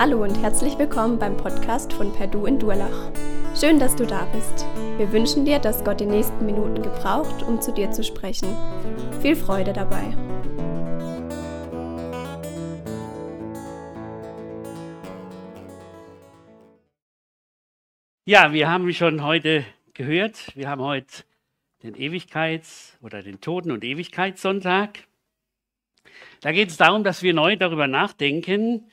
Hallo und herzlich willkommen beim Podcast von Perdu in Durlach. Schön, dass du da bist. Wir wünschen dir, dass Gott die nächsten Minuten gebraucht, um zu dir zu sprechen. Viel Freude dabei. Ja, wir haben schon heute gehört, wir haben heute den Ewigkeits- oder den Toten- und Ewigkeitssonntag. Da geht es darum, dass wir neu darüber nachdenken,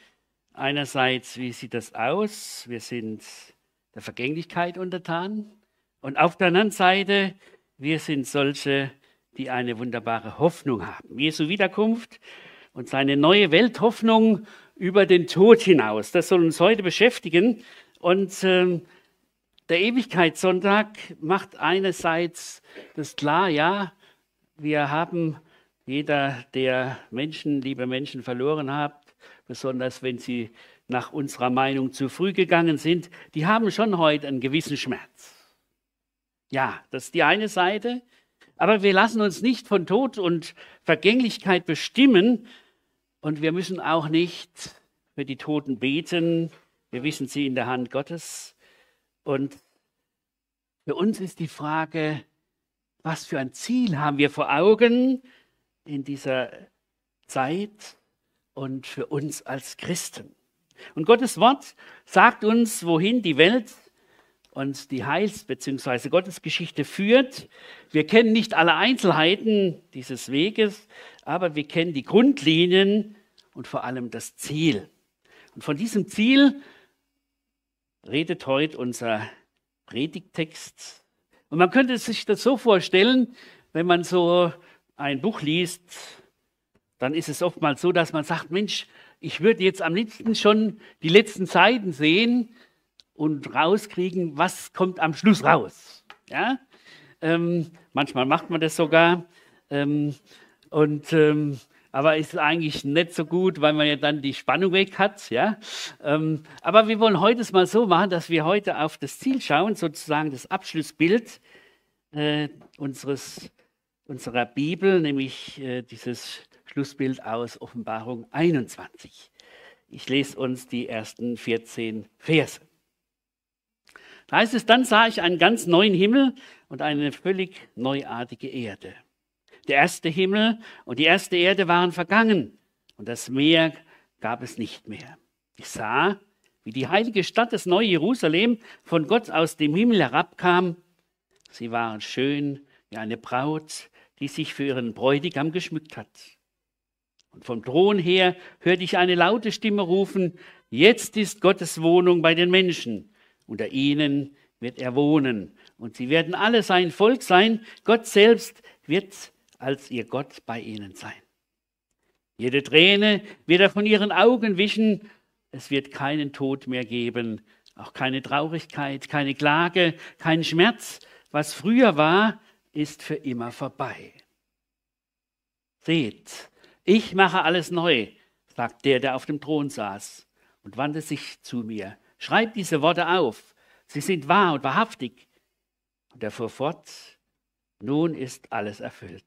einerseits, wie sieht das aus? Wir sind der Vergänglichkeit untertan. Und auf der anderen Seite, wir sind solche, die eine wunderbare Hoffnung haben. Jesu Wiederkunft und seine neue Welthoffnung über den Tod hinaus. Das soll uns heute beschäftigen. Und äh, der Ewigkeitssonntag macht einerseits das klar, ja, wir haben jeder, der Menschen, liebe Menschen verloren hat, besonders wenn sie nach unserer Meinung zu früh gegangen sind, die haben schon heute einen gewissen Schmerz. Ja, das ist die eine Seite. Aber wir lassen uns nicht von Tod und Vergänglichkeit bestimmen und wir müssen auch nicht für die Toten beten. Wir wissen sie in der Hand Gottes. Und für uns ist die Frage, was für ein Ziel haben wir vor Augen in dieser Zeit? Und für uns als Christen. Und Gottes Wort sagt uns, wohin die Welt und die Heils- bzw. Gottesgeschichte führt. Wir kennen nicht alle Einzelheiten dieses Weges, aber wir kennen die Grundlinien und vor allem das Ziel. Und von diesem Ziel redet heute unser Predigtext. Und man könnte sich das so vorstellen, wenn man so ein Buch liest, dann ist es oftmals so, dass man sagt, Mensch, ich würde jetzt am liebsten schon die letzten Seiten sehen und rauskriegen, was kommt am Schluss raus. Ja? Ähm, manchmal macht man das sogar. Ähm, und, ähm, aber ist eigentlich nicht so gut, weil man ja dann die Spannung weg hat. Ja? Ähm, aber wir wollen heute es mal so machen, dass wir heute auf das Ziel schauen, sozusagen das Abschlussbild äh, unseres, unserer Bibel, nämlich äh, dieses Schlussbild aus Offenbarung 21. Ich lese uns die ersten 14 Verse. Da heißt es, dann sah ich einen ganz neuen Himmel und eine völlig neuartige Erde. Der erste Himmel und die erste Erde waren vergangen und das Meer gab es nicht mehr. Ich sah, wie die heilige Stadt, das neue Jerusalem, von Gott aus dem Himmel herabkam. Sie waren schön wie eine Braut, die sich für ihren Bräutigam geschmückt hat. Und vom Thron her hörte ich eine laute Stimme rufen, jetzt ist Gottes Wohnung bei den Menschen. Unter ihnen wird er wohnen. Und sie werden alle sein Volk sein. Gott selbst wird als ihr Gott bei ihnen sein. Jede Träne wird er von ihren Augen wischen. Es wird keinen Tod mehr geben, auch keine Traurigkeit, keine Klage, kein Schmerz. Was früher war, ist für immer vorbei. Seht, ich mache alles neu, sagt der, der auf dem Thron saß und wandte sich zu mir. Schreib diese Worte auf. Sie sind wahr und wahrhaftig. Und er fuhr fort. Nun ist alles erfüllt.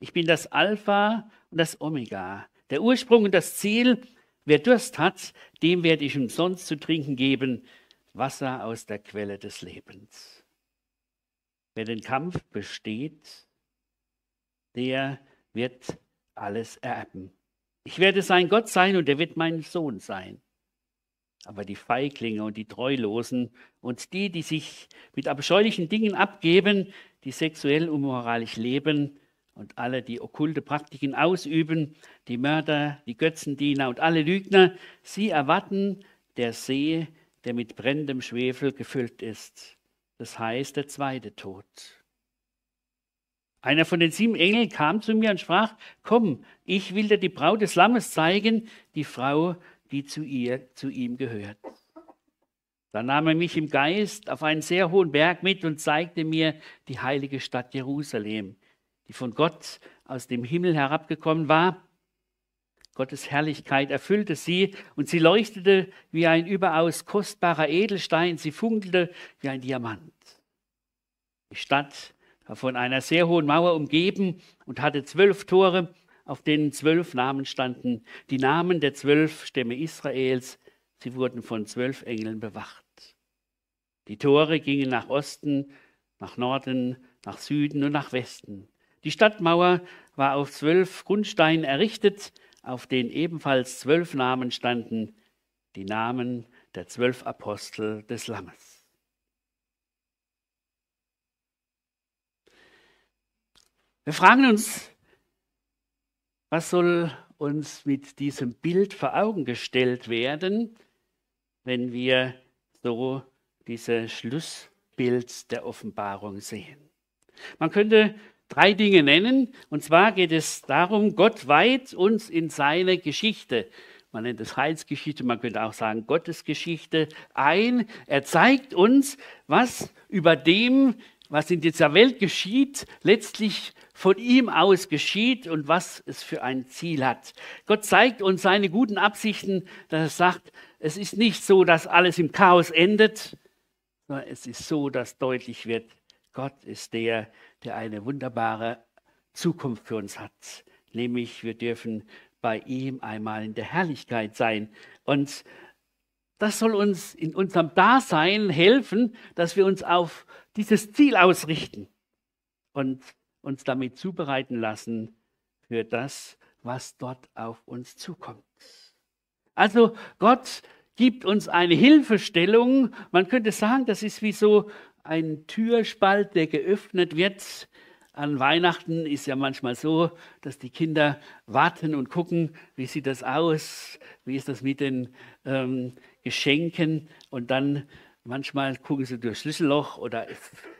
Ich bin das Alpha und das Omega, der Ursprung und das Ziel. Wer Durst hat, dem werde ich umsonst zu trinken geben, Wasser aus der Quelle des Lebens. Wer den Kampf besteht, der wird alles erben. Ich werde sein Gott sein und er wird mein Sohn sein. Aber die Feiglinge und die Treulosen und die, die sich mit abscheulichen Dingen abgeben, die sexuell unmoralisch leben und alle, die okkulte Praktiken ausüben, die Mörder, die Götzendiener und alle Lügner, sie erwarten der See, der mit brennendem Schwefel gefüllt ist. Das heißt der zweite Tod. Einer von den sieben Engeln kam zu mir und sprach, komm, ich will dir die Braut des Lammes zeigen, die Frau, die zu ihr, zu ihm gehört. Da nahm er mich im Geist auf einen sehr hohen Berg mit und zeigte mir die heilige Stadt Jerusalem, die von Gott aus dem Himmel herabgekommen war. Gottes Herrlichkeit erfüllte sie und sie leuchtete wie ein überaus kostbarer Edelstein, sie funkelte wie ein Diamant. Die Stadt von einer sehr hohen Mauer umgeben und hatte zwölf Tore, auf denen zwölf Namen standen, die Namen der zwölf Stämme Israels, sie wurden von zwölf Engeln bewacht. Die Tore gingen nach Osten, nach Norden, nach Süden und nach Westen. Die Stadtmauer war auf zwölf Grundsteinen errichtet, auf denen ebenfalls zwölf Namen standen, die Namen der zwölf Apostel des Lammes. Wir fragen uns, was soll uns mit diesem Bild vor Augen gestellt werden, wenn wir so dieses Schlussbild der Offenbarung sehen? Man könnte drei Dinge nennen. Und zwar geht es darum, Gott weiht uns in seine Geschichte. Man nennt es Heilsgeschichte, man könnte auch sagen Gottesgeschichte ein. Er zeigt uns, was über dem, was in dieser Welt geschieht, letztlich von ihm aus geschieht und was es für ein Ziel hat. Gott zeigt uns seine guten Absichten, dass er sagt, es ist nicht so, dass alles im Chaos endet, sondern es ist so, dass deutlich wird, Gott ist der, der eine wunderbare Zukunft für uns hat. Nämlich wir dürfen bei ihm einmal in der Herrlichkeit sein. Und das soll uns in unserem Dasein helfen, dass wir uns auf dieses Ziel ausrichten und uns damit zubereiten lassen für das, was dort auf uns zukommt. Also Gott gibt uns eine Hilfestellung. Man könnte sagen, das ist wie so ein Türspalt, der geöffnet wird. An Weihnachten ist ja manchmal so, dass die Kinder warten und gucken, wie sieht das aus, wie ist das mit den ähm, Geschenken und dann manchmal gucken sie durchs Schlüsselloch oder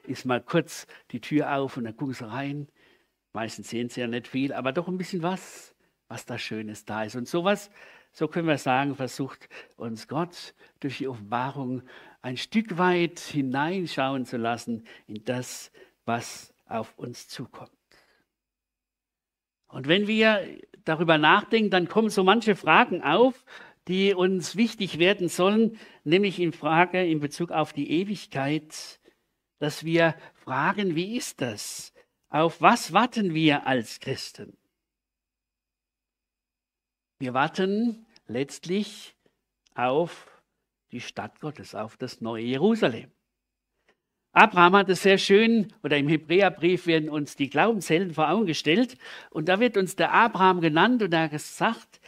ist mal kurz die Tür auf und dann gucken sie rein. Meistens sehen sie ja nicht viel, aber doch ein bisschen was, was da Schönes da ist. Und sowas, so können wir sagen, versucht uns Gott durch die Offenbarung ein Stück weit hineinschauen zu lassen in das, was auf uns zukommt. Und wenn wir darüber nachdenken, dann kommen so manche Fragen auf, die uns wichtig werden sollen, nämlich in Frage in Bezug auf die Ewigkeit, dass wir fragen, wie ist das? Auf was warten wir als Christen? Wir warten letztlich auf die Stadt Gottes, auf das neue Jerusalem. Abraham hat es sehr schön, oder im Hebräerbrief werden uns die Glaubenshelden vor Augen gestellt. Und da wird uns der Abraham genannt und er hat gesagt,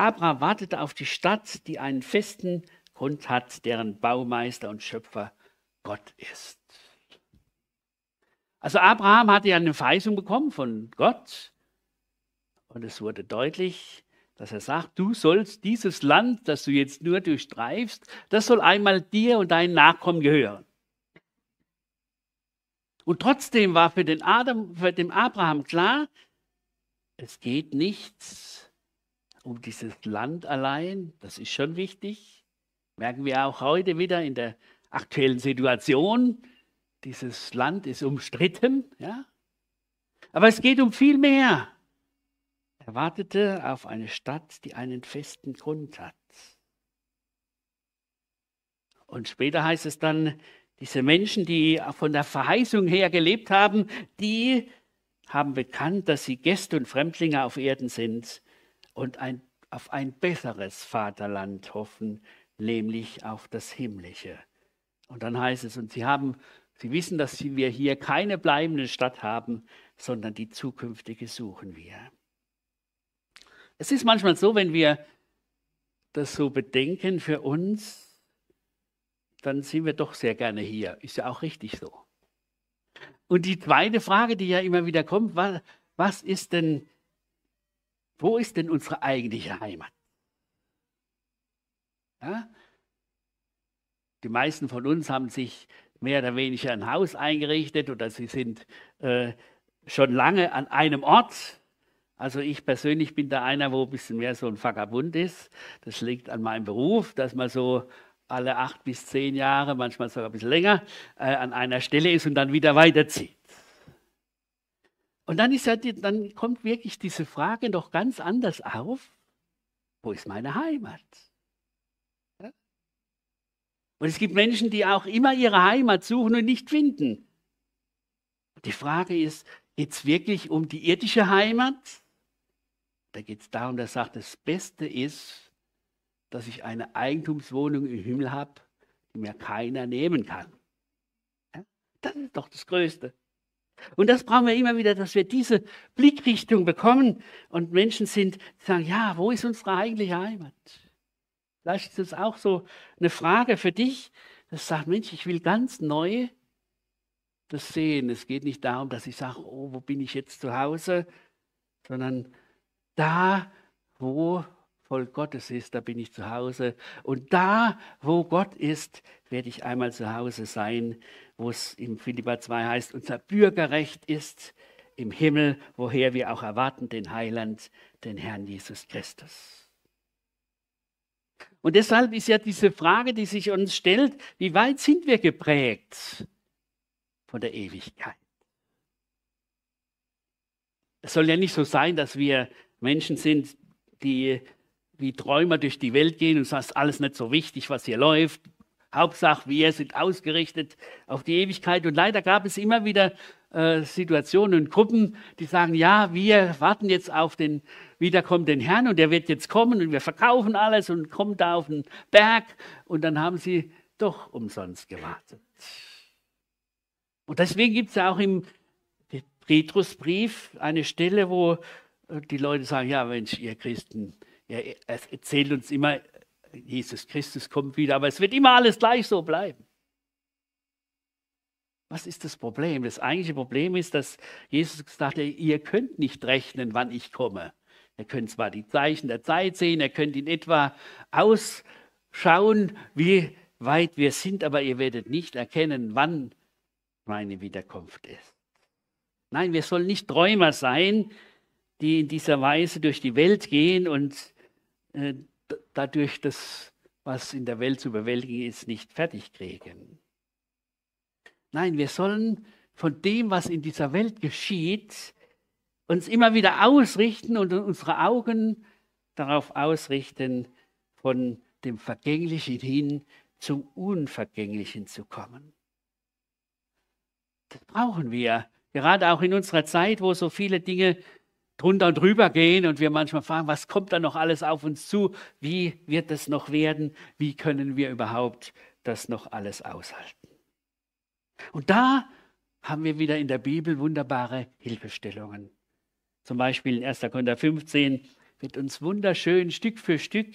Abraham wartete auf die Stadt, die einen festen Grund hat, deren Baumeister und Schöpfer Gott ist. Also Abraham hatte ja eine Verheißung bekommen von Gott. Und es wurde deutlich, dass er sagt, du sollst dieses Land, das du jetzt nur durchstreifst, das soll einmal dir und deinen Nachkommen gehören. Und trotzdem war für den, Adam, für den Abraham klar, es geht nicht um dieses Land allein, das ist schon wichtig. Merken wir auch heute wieder in der aktuellen Situation, dieses Land ist umstritten, ja. Aber es geht um viel mehr. Er wartete auf eine Stadt, die einen festen Grund hat. Und später heißt es dann, diese Menschen, die von der Verheißung her gelebt haben, die haben bekannt, dass sie Gäste und Fremdlinge auf Erden sind und ein, auf ein besseres Vaterland hoffen, nämlich auf das himmlische. Und dann heißt es, und sie haben, sie wissen, dass wir hier keine bleibende Stadt haben, sondern die zukünftige suchen wir. Es ist manchmal so, wenn wir das so bedenken für uns, dann sind wir doch sehr gerne hier. Ist ja auch richtig so. Und die zweite Frage, die ja immer wieder kommt, was, was ist denn, wo ist denn unsere eigentliche Heimat? Ja? Die meisten von uns haben sich mehr oder weniger ein Haus eingerichtet oder sie sind äh, schon lange an einem Ort also ich persönlich bin da einer, wo ein bisschen mehr so ein Vagabund ist. Das liegt an meinem Beruf, dass man so alle acht bis zehn Jahre, manchmal sogar ein bisschen länger, äh, an einer Stelle ist und dann wieder weiterzieht. Und dann, ist ja die, dann kommt wirklich diese Frage noch ganz anders auf. Wo ist meine Heimat? Ja? Und es gibt Menschen, die auch immer ihre Heimat suchen und nicht finden. Die Frage ist, geht es wirklich um die irdische Heimat? Da geht es darum, dass er sagt, das Beste ist, dass ich eine Eigentumswohnung im Himmel habe, die mir keiner nehmen kann. Ja? Das ist doch das Größte. Und das brauchen wir immer wieder, dass wir diese Blickrichtung bekommen und Menschen sind, die sagen, ja, wo ist unsere eigentliche Heimat? Vielleicht ist es auch so eine Frage für dich, das sagt, Mensch, ich will ganz neu das sehen. Es geht nicht darum, dass ich sage, oh, wo bin ich jetzt zu Hause, sondern da, wo Volk Gottes ist, da bin ich zu Hause. Und da, wo Gott ist, werde ich einmal zu Hause sein, wo es im Philippa 2 heißt, unser Bürgerrecht ist im Himmel, woher wir auch erwarten den Heiland, den Herrn Jesus Christus. Und deshalb ist ja diese Frage, die sich uns stellt, wie weit sind wir geprägt von der Ewigkeit? Es soll ja nicht so sein, dass wir Menschen sind, die wie Träumer durch die Welt gehen und sagen, alles nicht so wichtig, was hier läuft. Hauptsache, wir sind ausgerichtet auf die Ewigkeit. Und leider gab es immer wieder äh, Situationen und Gruppen, die sagen, ja, wir warten jetzt auf den wiederkommenden Herrn und der wird jetzt kommen und wir verkaufen alles und kommen da auf den Berg und dann haben sie doch umsonst gewartet. Und deswegen gibt es ja auch im Petrusbrief eine Stelle, wo äh, die Leute sagen, ja Mensch, ihr Christen, ihr erzählt uns immer, Jesus Christus kommt wieder, aber es wird immer alles gleich so bleiben. Was ist das Problem? Das eigentliche Problem ist, dass Jesus hat, ihr könnt nicht rechnen, wann ich komme. Ihr könnt zwar die Zeichen der Zeit sehen, ihr könnt in etwa ausschauen, wie weit wir sind, aber ihr werdet nicht erkennen, wann meine Wiederkunft ist. Nein, wir sollen nicht Träumer sein, die in dieser Weise durch die Welt gehen und äh, dadurch das, was in der Welt zu bewältigen ist, nicht fertig kriegen. Nein, wir sollen von dem, was in dieser Welt geschieht, uns immer wieder ausrichten und unsere Augen darauf ausrichten, von dem Vergänglichen hin zum Unvergänglichen zu kommen. Das brauchen wir, gerade auch in unserer Zeit, wo so viele Dinge drunter und drüber gehen und wir manchmal fragen, was kommt da noch alles auf uns zu? Wie wird das noch werden? Wie können wir überhaupt das noch alles aushalten? Und da haben wir wieder in der Bibel wunderbare Hilfestellungen. Zum Beispiel in 1. Korinther 15 wird uns wunderschön Stück für Stück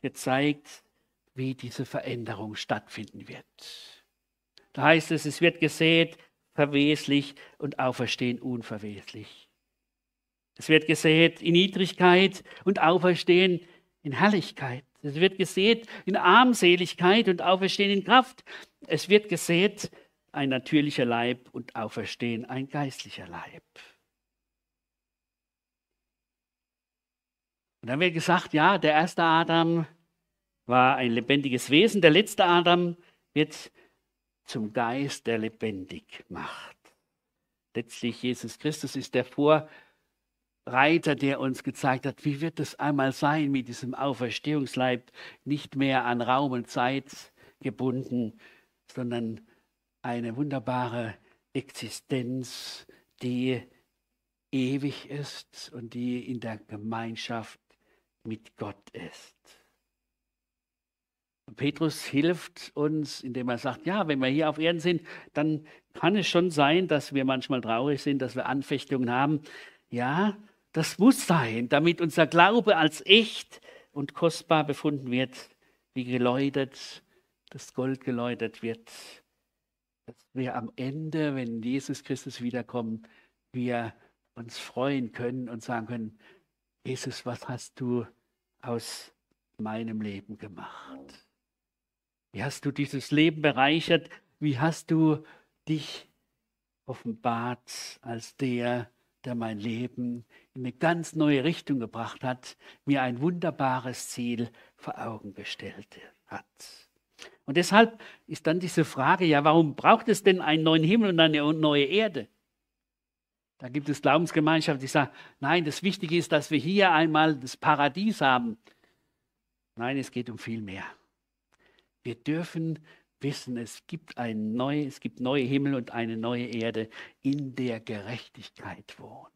gezeigt, wie diese Veränderung stattfinden wird. Da heißt es, es wird gesät, verweslich und auferstehen unverweslich. Es wird gesät in Niedrigkeit und auferstehen in Herrlichkeit. Es wird gesät in Armseligkeit und auferstehen in Kraft. Es wird gesät ein natürlicher Leib und auferstehen ein geistlicher Leib. Und dann wird gesagt, ja, der erste Adam war ein lebendiges Wesen, der letzte Adam wird zum Geist, der lebendig macht. Letztlich Jesus Christus ist der Vorreiter, der uns gezeigt hat, wie wird es einmal sein mit diesem Auferstehungsleib, nicht mehr an Raum und Zeit gebunden, sondern eine wunderbare Existenz, die ewig ist und die in der Gemeinschaft mit Gott ist. Petrus hilft uns, indem er sagt, ja, wenn wir hier auf Erden sind, dann kann es schon sein, dass wir manchmal traurig sind, dass wir Anfechtungen haben. Ja, das muss sein, damit unser Glaube als echt und kostbar befunden wird, wie geläutert, das Gold geläutert wird dass wir am Ende, wenn Jesus Christus wiederkommt, wir uns freuen können und sagen können, Jesus, was hast du aus meinem Leben gemacht? Wie hast du dieses Leben bereichert? Wie hast du dich offenbart als der, der mein Leben in eine ganz neue Richtung gebracht hat, mir ein wunderbares Ziel vor Augen gestellt hat? Und deshalb ist dann diese Frage, ja, warum braucht es denn einen neuen Himmel und eine neue Erde? Da gibt es Glaubensgemeinschaften, die sagen, nein, das Wichtige ist, dass wir hier einmal das Paradies haben. Nein, es geht um viel mehr. Wir dürfen wissen, es gibt ein neu, es gibt neue Himmel und eine neue Erde, in der Gerechtigkeit wohnt.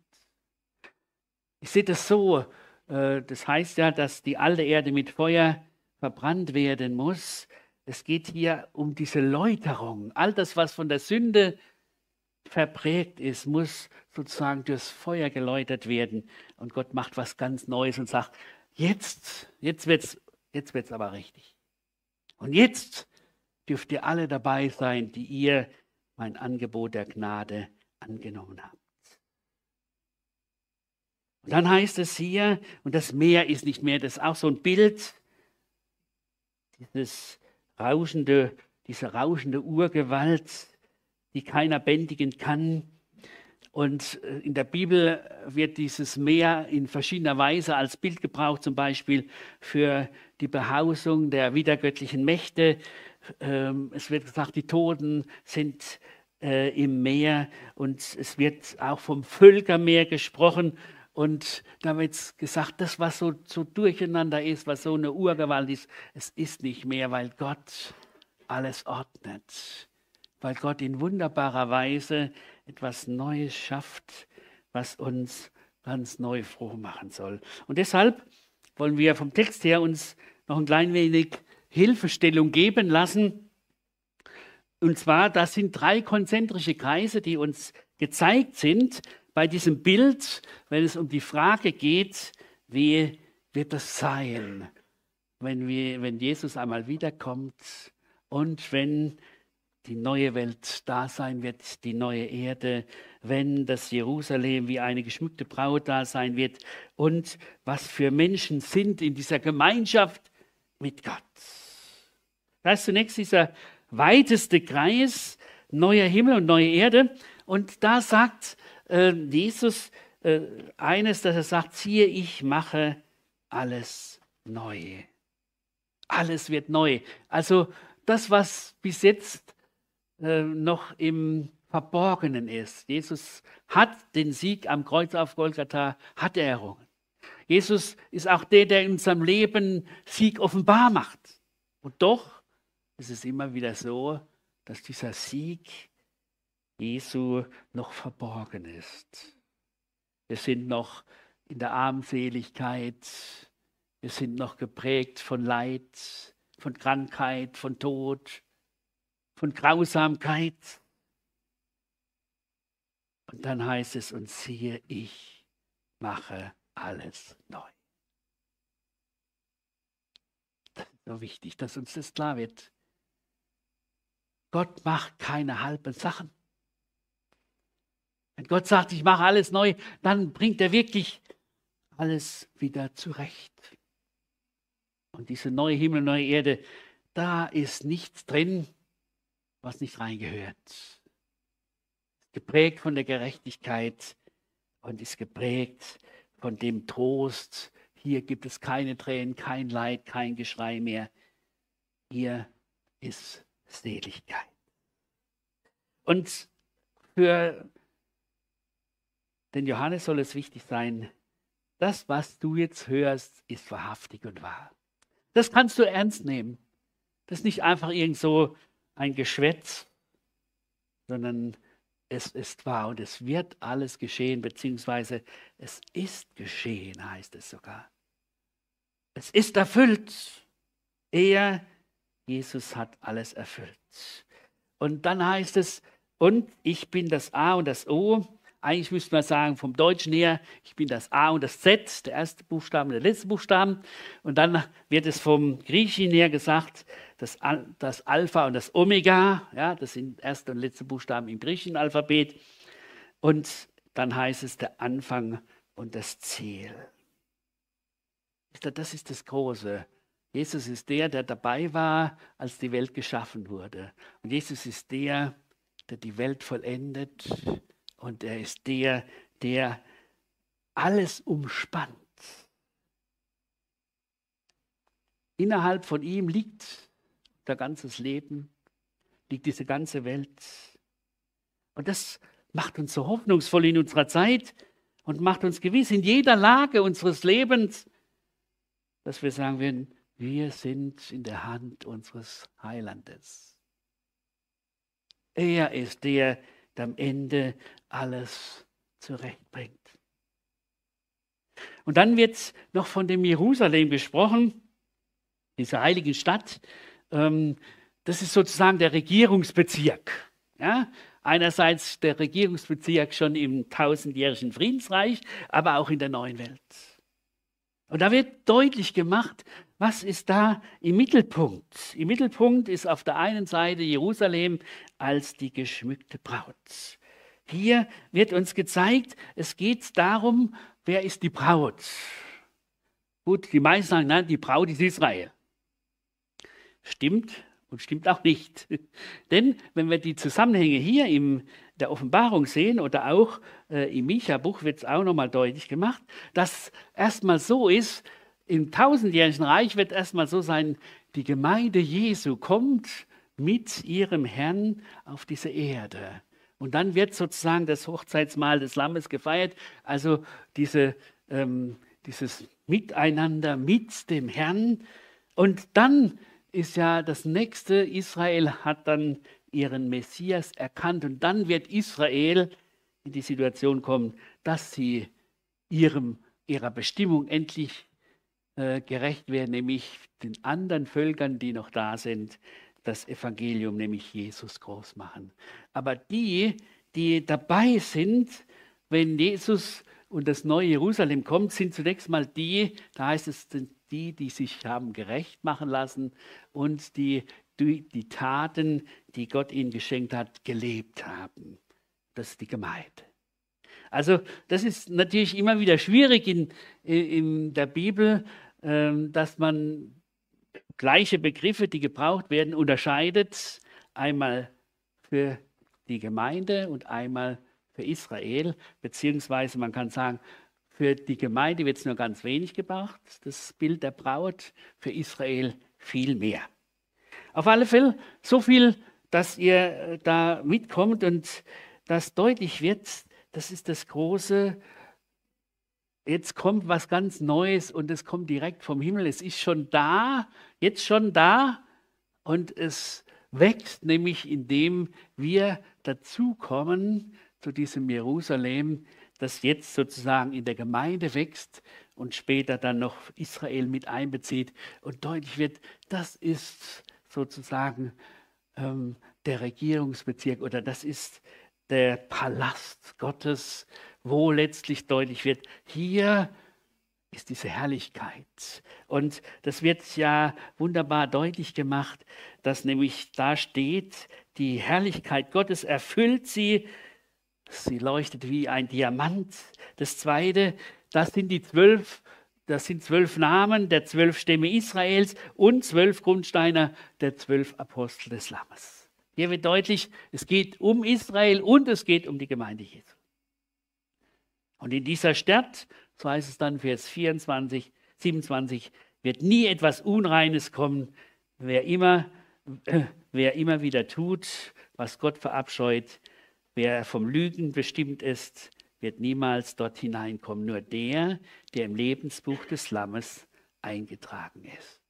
Ich sehe das so, äh, das heißt ja, dass die alte Erde mit Feuer verbrannt werden muss. Es geht hier um diese Läuterung. All das, was von der Sünde verprägt ist, muss sozusagen durchs Feuer geläutert werden. Und Gott macht was ganz Neues und sagt, jetzt, jetzt wird es jetzt wird's aber richtig. Und jetzt dürft ihr alle dabei sein, die ihr mein Angebot der Gnade angenommen habt. Und dann heißt es hier, und das Meer ist nicht mehr, das ist auch so ein Bild, dieses rauschende, diese rauschende Urgewalt, die keiner bändigen kann. Und äh, in der Bibel wird dieses Meer in verschiedener Weise als Bild gebraucht, zum Beispiel für die Behausung der wiedergöttlichen Mächte. Ähm, es wird gesagt, die Toten sind äh, im Meer und es wird auch vom Völkermeer gesprochen. Und da wird gesagt, das, was so, so durcheinander ist, was so eine Urgewalt ist, es ist nicht mehr, weil Gott alles ordnet. Weil Gott in wunderbarer Weise etwas Neues schafft, was uns ganz neu froh machen soll. Und deshalb wollen wir vom Text her uns noch ein klein wenig Hilfestellung geben lassen. Und zwar, das sind drei konzentrische Kreise, die uns gezeigt sind, bei diesem Bild, wenn es um die Frage geht, wie wird das sein, wenn, wir, wenn Jesus einmal wiederkommt und wenn die neue Welt da sein wird, die neue Erde, wenn das Jerusalem wie eine geschmückte Braut da sein wird und was für Menschen sind in dieser Gemeinschaft mit Gott. Da ist zunächst dieser weiteste Kreis, neuer Himmel und neue Erde. Und da sagt äh, Jesus äh, eines, dass er sagt, siehe, ich mache alles neu. Alles wird neu. Also das, was bis jetzt äh, noch im Verborgenen ist. Jesus hat den Sieg am Kreuz auf Golgatha, hat er errungen. Jesus ist auch der, der in unserem Leben Sieg offenbar macht. Und doch ist es immer wieder so, dass dieser Sieg Jesu noch verborgen ist. Wir sind noch in der Armseligkeit, wir sind noch geprägt von Leid, von Krankheit, von Tod, von Grausamkeit. Und dann heißt es, und siehe, ich mache alles neu. Das ist so wichtig, dass uns das klar wird. Gott macht keine halben Sachen. Wenn Gott sagt, ich mache alles neu, dann bringt er wirklich alles wieder zurecht. Und diese neue Himmel, neue Erde, da ist nichts drin, was nicht reingehört. Geprägt von der Gerechtigkeit und ist geprägt von dem Trost. Hier gibt es keine Tränen, kein Leid, kein Geschrei mehr. Hier ist Seligkeit. Und für den Johannes soll es wichtig sein, das, was du jetzt hörst, ist wahrhaftig und wahr. Das kannst du ernst nehmen. Das ist nicht einfach irgend so ein Geschwätz, sondern es ist wahr und es wird alles geschehen, beziehungsweise es ist geschehen, heißt es sogar. Es ist erfüllt. Er, Jesus, hat alles erfüllt. Und dann heißt es, und ich bin das A und das O. Eigentlich müsste man sagen, vom Deutschen her, ich bin das A und das Z, der erste Buchstabe und der letzte Buchstaben. Und dann wird es vom Griechischen her gesagt, das, das Alpha und das Omega, ja, das sind erste und letzte Buchstaben im griechischen Alphabet. Und dann heißt es der Anfang und das Ziel. Das ist das Große. Jesus ist der, der dabei war, als die Welt geschaffen wurde. Und Jesus ist der, der die Welt vollendet und er ist der, der alles umspannt. Innerhalb von ihm liegt der ganzes Leben, liegt diese ganze Welt. Und das macht uns so hoffnungsvoll in unserer Zeit und macht uns gewiss in jeder Lage unseres Lebens, dass wir sagen werden, wir sind in der Hand unseres Heilandes. Er ist der, der am Ende alles zurechtbringt. Und dann wird noch von dem Jerusalem gesprochen. diese heiligen Stadt, ähm, das ist sozusagen der Regierungsbezirk. Ja? Einerseits der Regierungsbezirk schon im tausendjährigen Friedensreich, aber auch in der neuen Welt. Und da wird deutlich gemacht, was ist da im Mittelpunkt? Im Mittelpunkt ist auf der einen Seite Jerusalem als die geschmückte Braut. Hier wird uns gezeigt, es geht darum, wer ist die Braut? Gut, die meisten sagen, nein, die Braut ist Israel. Stimmt und stimmt auch nicht. Denn wenn wir die Zusammenhänge hier in der Offenbarung sehen oder auch äh, im Micha-Buch wird es auch nochmal deutlich gemacht, dass erstmal so ist, im tausendjährigen Reich wird erstmal so sein, die Gemeinde Jesu kommt mit ihrem Herrn auf diese Erde. Und dann wird sozusagen das Hochzeitsmahl des Lammes gefeiert, also diese, ähm, dieses Miteinander mit dem Herrn. Und dann ist ja das nächste, Israel hat dann ihren Messias erkannt und dann wird Israel in die Situation kommen, dass sie ihrem, ihrer Bestimmung endlich äh, gerecht werden, nämlich den anderen Völkern, die noch da sind, das Evangelium, nämlich Jesus, groß machen. Aber die, die dabei sind, wenn Jesus und das neue Jerusalem kommt, sind zunächst mal die, da heißt es, sind die, die sich haben gerecht machen lassen und die die, die Taten, die Gott ihnen geschenkt hat, gelebt haben. Das ist die Gemeinde. Also das ist natürlich immer wieder schwierig in, in der Bibel, ähm, dass man gleiche Begriffe, die gebraucht werden, unterscheidet. Einmal für die Gemeinde und einmal für Israel, beziehungsweise man kann sagen, für die Gemeinde wird es nur ganz wenig gebraucht, das Bild der Braut, für Israel viel mehr. Auf alle Fälle so viel, dass ihr da mitkommt und das deutlich wird, das ist das große Jetzt kommt was ganz Neues und es kommt direkt vom Himmel. Es ist schon da, jetzt schon da und es wächst nämlich, indem wir dazukommen zu diesem Jerusalem, das jetzt sozusagen in der Gemeinde wächst und später dann noch Israel mit einbezieht und deutlich wird, das ist sozusagen ähm, der Regierungsbezirk oder das ist der Palast Gottes, wo letztlich deutlich wird, hier ist diese Herrlichkeit. Und das wird ja wunderbar deutlich gemacht, dass nämlich da steht, die Herrlichkeit Gottes erfüllt sie, sie leuchtet wie ein Diamant. Das zweite, das sind die zwölf, das sind zwölf Namen der zwölf Stämme Israels und zwölf Grundsteine der zwölf Apostel des Lammes. Hier wird deutlich, es geht um Israel und es geht um die Gemeinde Jesu. Und in dieser Stadt, so heißt es dann Vers 24, 27, wird nie etwas Unreines kommen. Wer immer, äh, wer immer wieder tut, was Gott verabscheut, wer vom Lügen bestimmt ist, wird niemals dort hineinkommen. Nur der, der im Lebensbuch des Lammes eingetragen ist.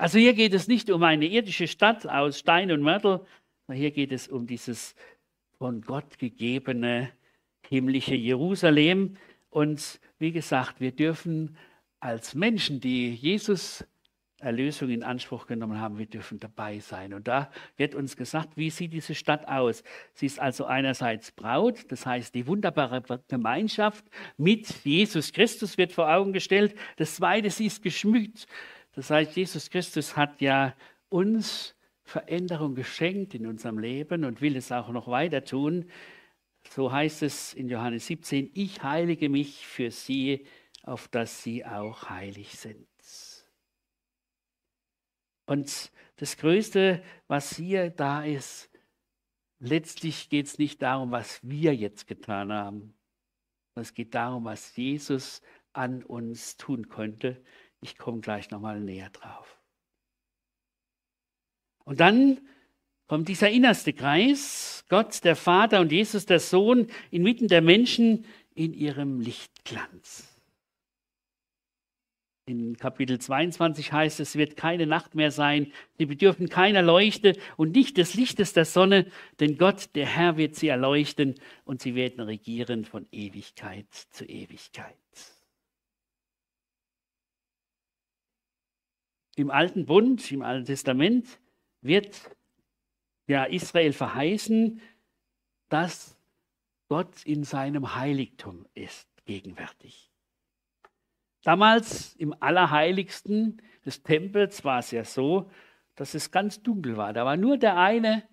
Also hier geht es nicht um eine irdische Stadt aus Stein und Mörtel, sondern hier geht es um dieses von Gott gegebene himmlische Jerusalem. Und wie gesagt, wir dürfen als Menschen, die Jesus Erlösung in Anspruch genommen haben, wir dürfen dabei sein. Und da wird uns gesagt, wie sieht diese Stadt aus? Sie ist also einerseits Braut, das heißt die wunderbare Gemeinschaft mit Jesus Christus wird vor Augen gestellt. Das zweite, sie ist geschmückt. Das heißt, Jesus Christus hat ja uns Veränderung geschenkt in unserem Leben und will es auch noch weiter tun. So heißt es in Johannes 17, ich heilige mich für sie, auf dass sie auch heilig sind. Und das Größte, was hier da ist, letztlich geht es nicht darum, was wir jetzt getan haben. Es geht darum, was Jesus an uns tun könnte. Ich komme gleich nochmal näher drauf. Und dann kommt dieser innerste Kreis, Gott, der Vater und Jesus, der Sohn, inmitten der Menschen in ihrem Lichtglanz. In Kapitel 22 heißt es, es wird keine Nacht mehr sein, sie bedürfen keiner Leuchte und nicht des Lichtes der Sonne, denn Gott, der Herr, wird sie erleuchten und sie werden regieren von Ewigkeit zu Ewigkeit. Im Alten Bund, im Alten Testament, wird ja Israel verheißen, dass Gott in seinem Heiligtum ist, gegenwärtig. Damals im Allerheiligsten des Tempels war es ja so, dass es ganz dunkel war. Da war nur der eine,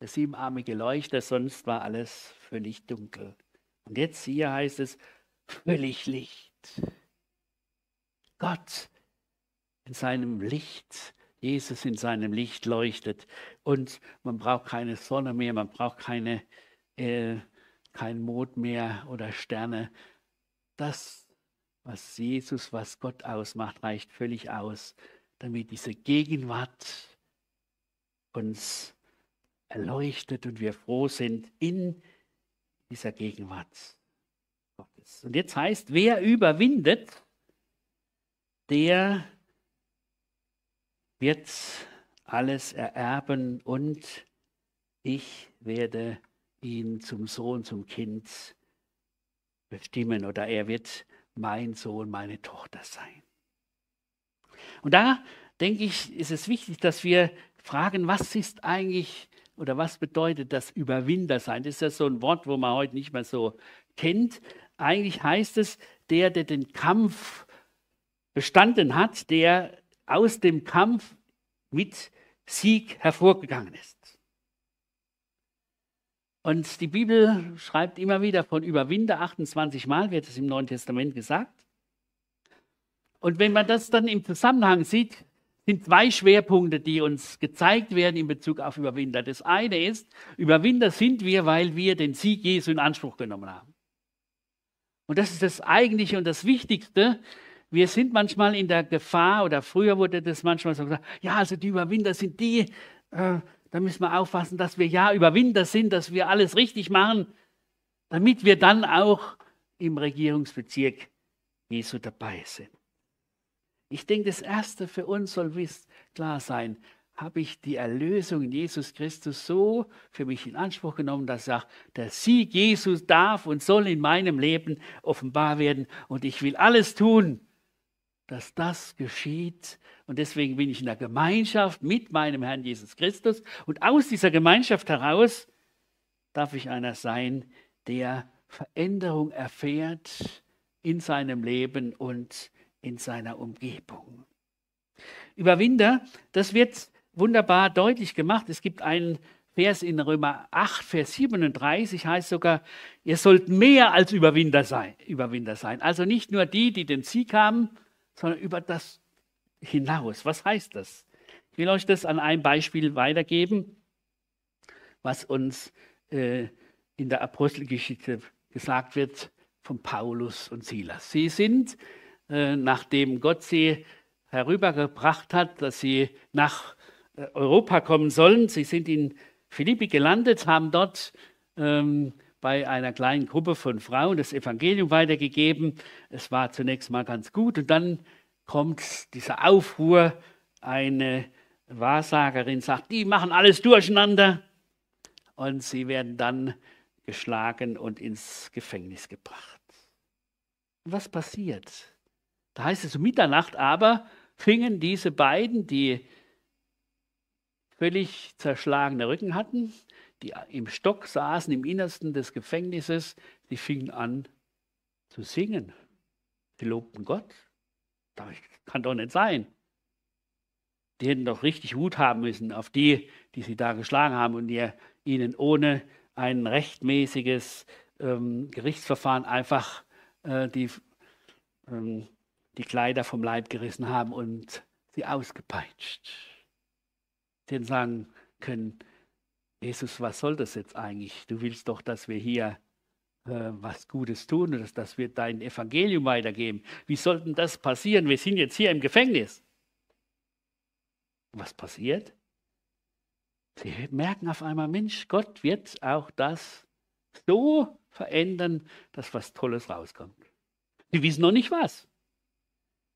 der siebenarmige Leuchter, sonst war alles völlig dunkel. Und jetzt hier heißt es völlig Licht. Gott in seinem Licht, Jesus in seinem Licht leuchtet. Und man braucht keine Sonne mehr, man braucht keine, äh, kein Mond mehr oder Sterne. Das, was Jesus, was Gott ausmacht, reicht völlig aus, damit diese Gegenwart uns erleuchtet und wir froh sind in dieser Gegenwart Gottes. Und jetzt heißt, wer überwindet, der wird alles ererben und ich werde ihn zum Sohn, zum Kind bestimmen oder er wird mein Sohn, meine Tochter sein. Und da denke ich, ist es wichtig, dass wir fragen, was ist eigentlich oder was bedeutet das Überwinder sein? Das ist ja so ein Wort, wo man heute nicht mehr so kennt. Eigentlich heißt es, der, der den Kampf bestanden hat, der aus dem Kampf mit Sieg hervorgegangen ist. Und die Bibel schreibt immer wieder von Überwinder, 28 Mal wird es im Neuen Testament gesagt. Und wenn man das dann im Zusammenhang sieht, sind zwei Schwerpunkte, die uns gezeigt werden in Bezug auf Überwinder. Das eine ist, Überwinder sind wir, weil wir den Sieg Jesu in Anspruch genommen haben. Und das ist das Eigentliche und das Wichtigste. Wir sind manchmal in der Gefahr, oder früher wurde das manchmal so gesagt, ja, also die Überwinder sind die, äh, da müssen wir aufpassen, dass wir ja Überwinder sind, dass wir alles richtig machen, damit wir dann auch im Regierungsbezirk Jesu dabei sind. Ich denke, das Erste für uns soll klar sein, habe ich die Erlösung in Jesus Christus so für mich in Anspruch genommen, dass er, der Sieg Jesus darf und soll in meinem Leben offenbar werden. Und ich will alles tun, dass das geschieht. Und deswegen bin ich in der Gemeinschaft mit meinem Herrn Jesus Christus. Und aus dieser Gemeinschaft heraus darf ich einer sein, der Veränderung erfährt in seinem Leben und in seiner Umgebung. Überwinder, das wird wunderbar deutlich gemacht. Es gibt einen Vers in Römer 8, Vers 37, heißt sogar, ihr sollt mehr als Überwinder sein. Überwinder sein. Also nicht nur die, die den Sieg haben, sondern über das hinaus. Was heißt das? Ich will euch das an einem Beispiel weitergeben, was uns äh, in der Apostelgeschichte gesagt wird von Paulus und Silas. Sie sind äh, nachdem Gott sie herübergebracht hat, dass sie nach äh, Europa kommen sollen. Sie sind in Philippi gelandet, haben dort ähm, bei einer kleinen Gruppe von Frauen das Evangelium weitergegeben. Es war zunächst mal ganz gut und dann kommt dieser Aufruhr. Eine Wahrsagerin sagt, die machen alles durcheinander und sie werden dann geschlagen und ins Gefängnis gebracht. Was passiert? Da heißt es um Mitternacht aber, fingen diese beiden, die völlig zerschlagene Rücken hatten, die im Stock saßen im Innersten des Gefängnisses, die fingen an zu singen. Sie lobten Gott. Das kann doch nicht sein. Die hätten doch richtig Wut haben müssen auf die, die sie da geschlagen haben und die ihnen ohne ein rechtmäßiges ähm, Gerichtsverfahren einfach äh, die ähm, die Kleider vom Leib gerissen haben und sie ausgepeitscht. Sie hätten sagen können, Jesus, was soll das jetzt eigentlich? Du willst doch, dass wir hier äh, was Gutes tun und dass wir dein Evangelium weitergeben. Wie soll denn das passieren? Wir sind jetzt hier im Gefängnis. Was passiert? Sie merken auf einmal, Mensch, Gott wird auch das so verändern, dass was Tolles rauskommt. Sie wissen noch nicht was.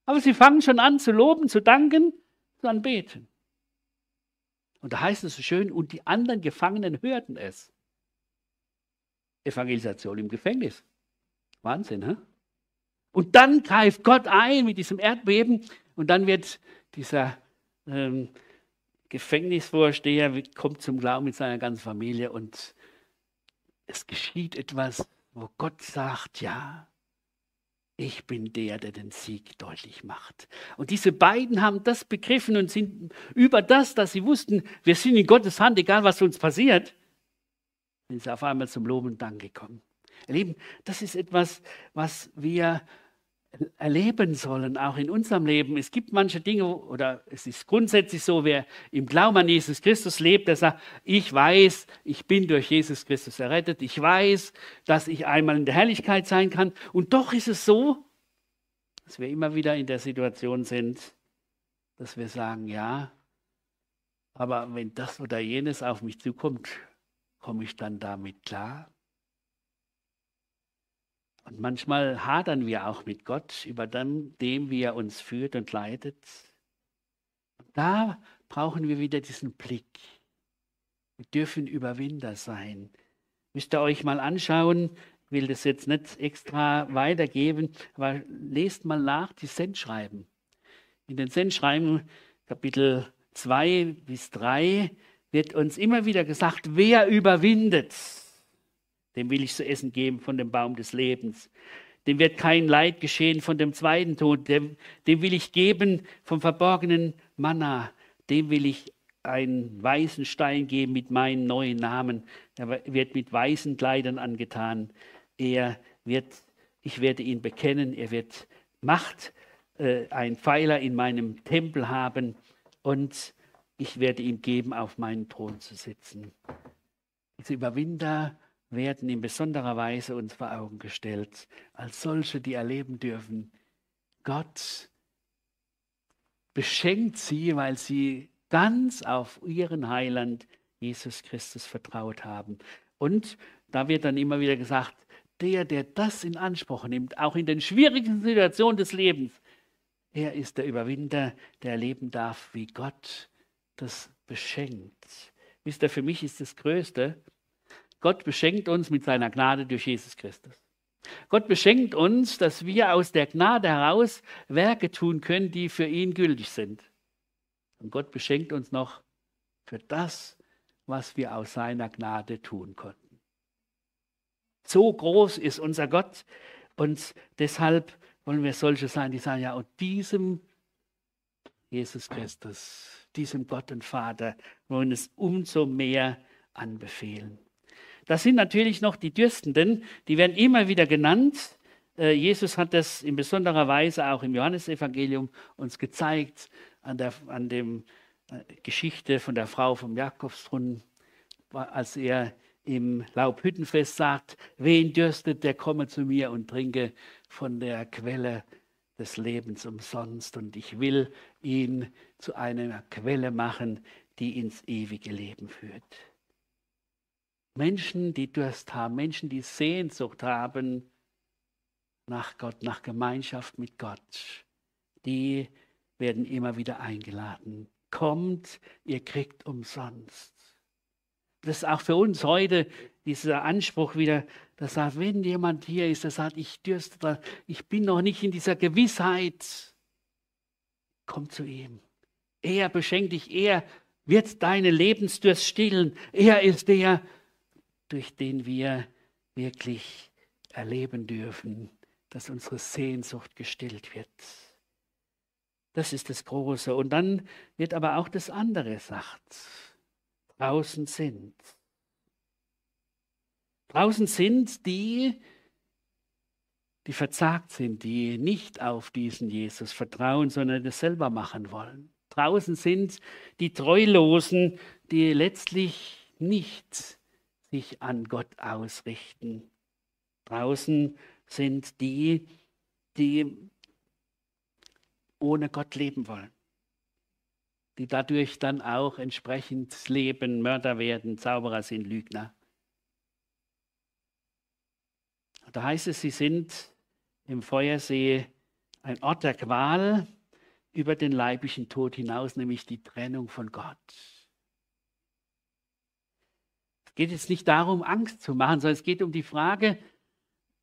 Aber sie fangen schon an zu loben, zu danken, zu anbeten. Und da heißt es so schön, und die anderen Gefangenen hörten es. Evangelisation im Gefängnis. Wahnsinn, hä? Und dann greift Gott ein mit diesem Erdbeben und dann wird dieser ähm, Gefängnisvorsteher kommt zum Glauben mit seiner ganzen Familie und es geschieht etwas, wo Gott sagt, ja, ich bin der, der den Sieg deutlich macht. Und diese beiden haben das begriffen und sind über das, dass sie wussten, wir sind in Gottes Hand, egal was uns passiert, sind sie auf einmal zum Lob und Dank gekommen. Ihr Lieben, das ist etwas, was wir erleben sollen, auch in unserem Leben. Es gibt manche Dinge, oder es ist grundsätzlich so, wer im Glauben an Jesus Christus lebt, der sagt, ich weiß, ich bin durch Jesus Christus errettet, ich weiß, dass ich einmal in der Herrlichkeit sein kann. Und doch ist es so, dass wir immer wieder in der Situation sind, dass wir sagen, ja, aber wenn das oder jenes auf mich zukommt, komme ich dann damit klar? Und manchmal hadern wir auch mit Gott über dem, wie er uns führt und leitet. Da brauchen wir wieder diesen Blick. Wir dürfen Überwinder sein. Müsst ihr euch mal anschauen, ich will das jetzt nicht extra weitergeben, aber lest mal nach die Sendschreiben. In den Sendschreiben, Kapitel 2 bis 3, wird uns immer wieder gesagt, wer überwindet dem will ich zu essen geben von dem Baum des Lebens. Dem wird kein Leid geschehen von dem zweiten Tod. Dem, dem will ich geben vom verborgenen Manna. Dem will ich einen weißen Stein geben mit meinen neuen Namen. Er wird mit weißen Kleidern angetan. Er wird, ich werde ihn bekennen. Er wird Macht, äh, ein Pfeiler in meinem Tempel haben und ich werde ihm geben, auf meinen Thron zu sitzen. Diese Überwinder werden in besonderer Weise uns vor Augen gestellt, als solche, die erleben dürfen, Gott beschenkt sie, weil sie ganz auf ihren Heiland Jesus Christus vertraut haben. Und da wird dann immer wieder gesagt, der, der das in Anspruch nimmt, auch in den schwierigen Situationen des Lebens, er ist der Überwinder, der erleben darf, wie Gott das beschenkt. Wisst ihr, für mich ist das Größte, Gott beschenkt uns mit seiner Gnade durch Jesus Christus. Gott beschenkt uns, dass wir aus der Gnade heraus Werke tun können, die für ihn gültig sind. Und Gott beschenkt uns noch für das, was wir aus seiner Gnade tun konnten. So groß ist unser Gott und deshalb wollen wir solche sein, die sagen, ja, und diesem Jesus Christus, diesem Gott und Vater wollen es umso mehr anbefehlen. Das sind natürlich noch die Dürstenden, die werden immer wieder genannt. Äh, Jesus hat das in besonderer Weise auch im Johannesevangelium uns gezeigt, an der an dem, äh, Geschichte von der Frau vom Jakobsbrunnen, als er im Laubhüttenfest sagt, wen dürstet, der komme zu mir und trinke von der Quelle des Lebens umsonst. Und ich will ihn zu einer Quelle machen, die ins ewige Leben führt. Menschen, die Durst haben, Menschen, die Sehnsucht haben nach Gott, nach Gemeinschaft mit Gott, die werden immer wieder eingeladen. Kommt, ihr kriegt umsonst. Das ist auch für uns heute dieser Anspruch wieder, dass sagt, wenn jemand hier ist, der sagt, ich dürste, ich bin noch nicht in dieser Gewissheit, komm zu ihm. Er beschenkt dich, er wird deine Lebensdurst stillen. Er ist der, durch den wir wirklich erleben dürfen, dass unsere Sehnsucht gestillt wird. Das ist das Große. Und dann wird aber auch das andere sagt. Draußen sind. Draußen sind die, die verzagt sind, die nicht auf diesen Jesus vertrauen, sondern das selber machen wollen. Draußen sind die Treulosen, die letztlich nicht sich an Gott ausrichten. Draußen sind die, die ohne Gott leben wollen, die dadurch dann auch entsprechend leben, Mörder werden, Zauberer sind, Lügner. Da heißt es, sie sind im Feuersee ein Ort der Qual über den leiblichen Tod hinaus, nämlich die Trennung von Gott geht jetzt nicht darum, Angst zu machen, sondern es geht um die Frage,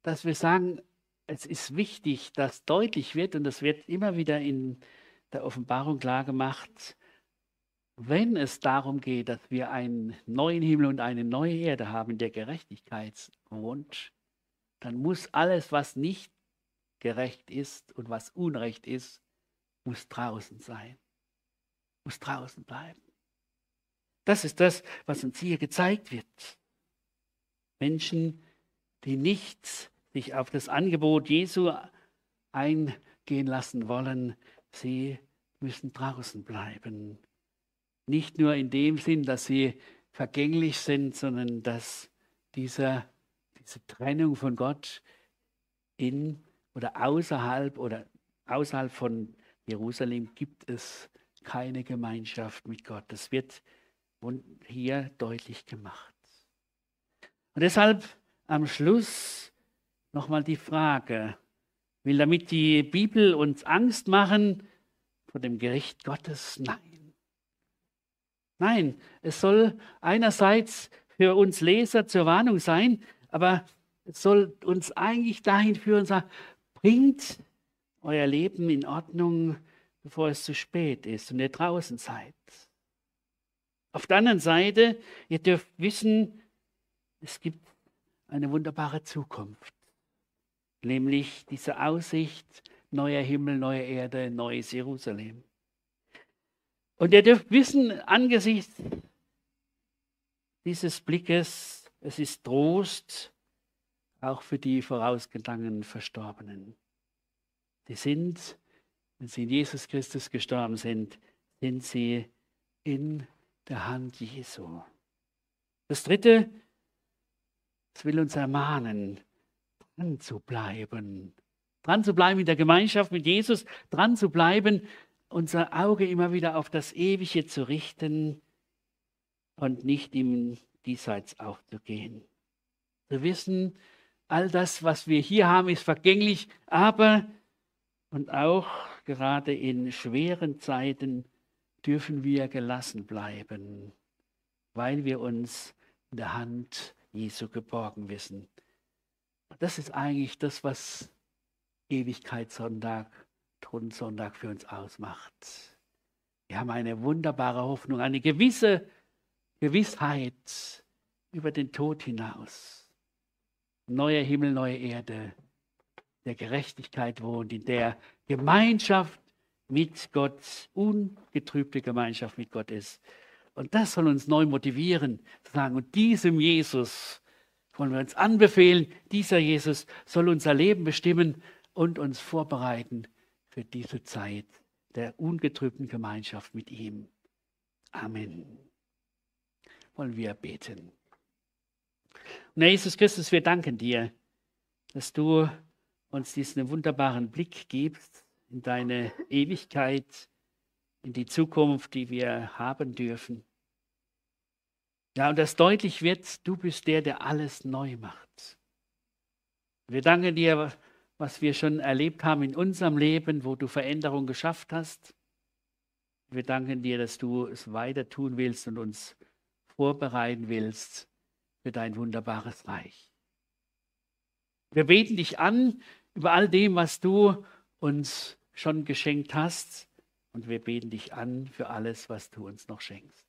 dass wir sagen, es ist wichtig, dass deutlich wird, und das wird immer wieder in der Offenbarung klar gemacht, wenn es darum geht, dass wir einen neuen Himmel und eine neue Erde haben, in der Gerechtigkeit wohnt, dann muss alles, was nicht gerecht ist und was Unrecht ist, muss draußen sein, muss draußen bleiben. Das ist das, was uns hier gezeigt wird. Menschen, die nicht sich auf das Angebot Jesu eingehen lassen wollen, sie müssen draußen bleiben. Nicht nur in dem Sinn, dass sie vergänglich sind, sondern dass dieser, diese Trennung von Gott in oder außerhalb oder außerhalb von Jerusalem gibt es keine Gemeinschaft mit Gott. Das wird hier deutlich gemacht. Und deshalb am Schluss nochmal die Frage, will damit die Bibel uns Angst machen vor dem Gericht Gottes? Nein. Nein, es soll einerseits für uns Leser zur Warnung sein, aber es soll uns eigentlich dahin führen, sagen, bringt euer Leben in Ordnung, bevor es zu spät ist und ihr draußen seid. Auf der anderen Seite, ihr dürft wissen, es gibt eine wunderbare Zukunft, nämlich diese Aussicht, neuer Himmel, neue Erde, neues Jerusalem. Und ihr dürft wissen, angesichts dieses Blickes, es ist Trost auch für die vorausgegangenen Verstorbenen. Sie sind, wenn sie in Jesus Christus gestorben sind, sind sie in der Hand Jesu. Das dritte, es will uns ermahnen, dran zu bleiben. Dran zu bleiben in der Gemeinschaft mit Jesus, dran zu bleiben, unser Auge immer wieder auf das Ewige zu richten und nicht im Diesseits aufzugehen. Zu wissen, all das, was wir hier haben, ist vergänglich, aber und auch gerade in schweren Zeiten dürfen wir gelassen bleiben, weil wir uns in der Hand Jesu geborgen wissen. Das ist eigentlich das, was Ewigkeitssonntag, Thronsonntag für uns ausmacht. Wir haben eine wunderbare Hoffnung, eine gewisse Gewissheit über den Tod hinaus. Neuer Himmel, neue Erde, der Gerechtigkeit wohnt, in der Gemeinschaft mit Gott, ungetrübte Gemeinschaft mit Gott ist. Und das soll uns neu motivieren, zu sagen, und diesem Jesus wollen wir uns anbefehlen, dieser Jesus soll unser Leben bestimmen und uns vorbereiten für diese Zeit der ungetrübten Gemeinschaft mit ihm. Amen. Wollen wir beten. Und Herr Jesus Christus, wir danken dir, dass du uns diesen wunderbaren Blick gibst in deine Ewigkeit, in die Zukunft, die wir haben dürfen. Ja, und das deutlich wird, du bist der, der alles neu macht. Wir danken dir, was wir schon erlebt haben in unserem Leben, wo du Veränderung geschafft hast. Wir danken dir, dass du es weiter tun willst und uns vorbereiten willst für dein wunderbares Reich. Wir beten dich an über all dem, was du uns schon geschenkt hast. Und wir beten dich an für alles, was du uns noch schenkst.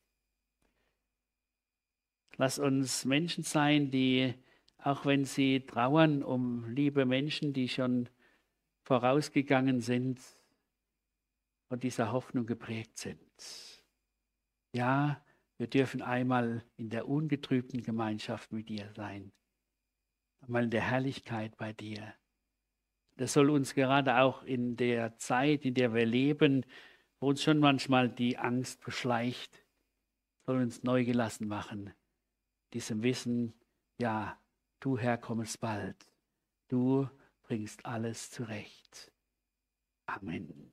Lass uns Menschen sein, die, auch wenn sie trauern um liebe Menschen, die schon vorausgegangen sind, von dieser Hoffnung geprägt sind. Ja, wir dürfen einmal in der ungetrübten Gemeinschaft mit dir sein, einmal in der Herrlichkeit bei dir. Das soll uns gerade auch in der Zeit, in der wir leben, wo uns schon manchmal die Angst beschleicht, soll uns neu gelassen machen. Diesem Wissen, ja, du Herr kommst bald. Du bringst alles zurecht. Amen.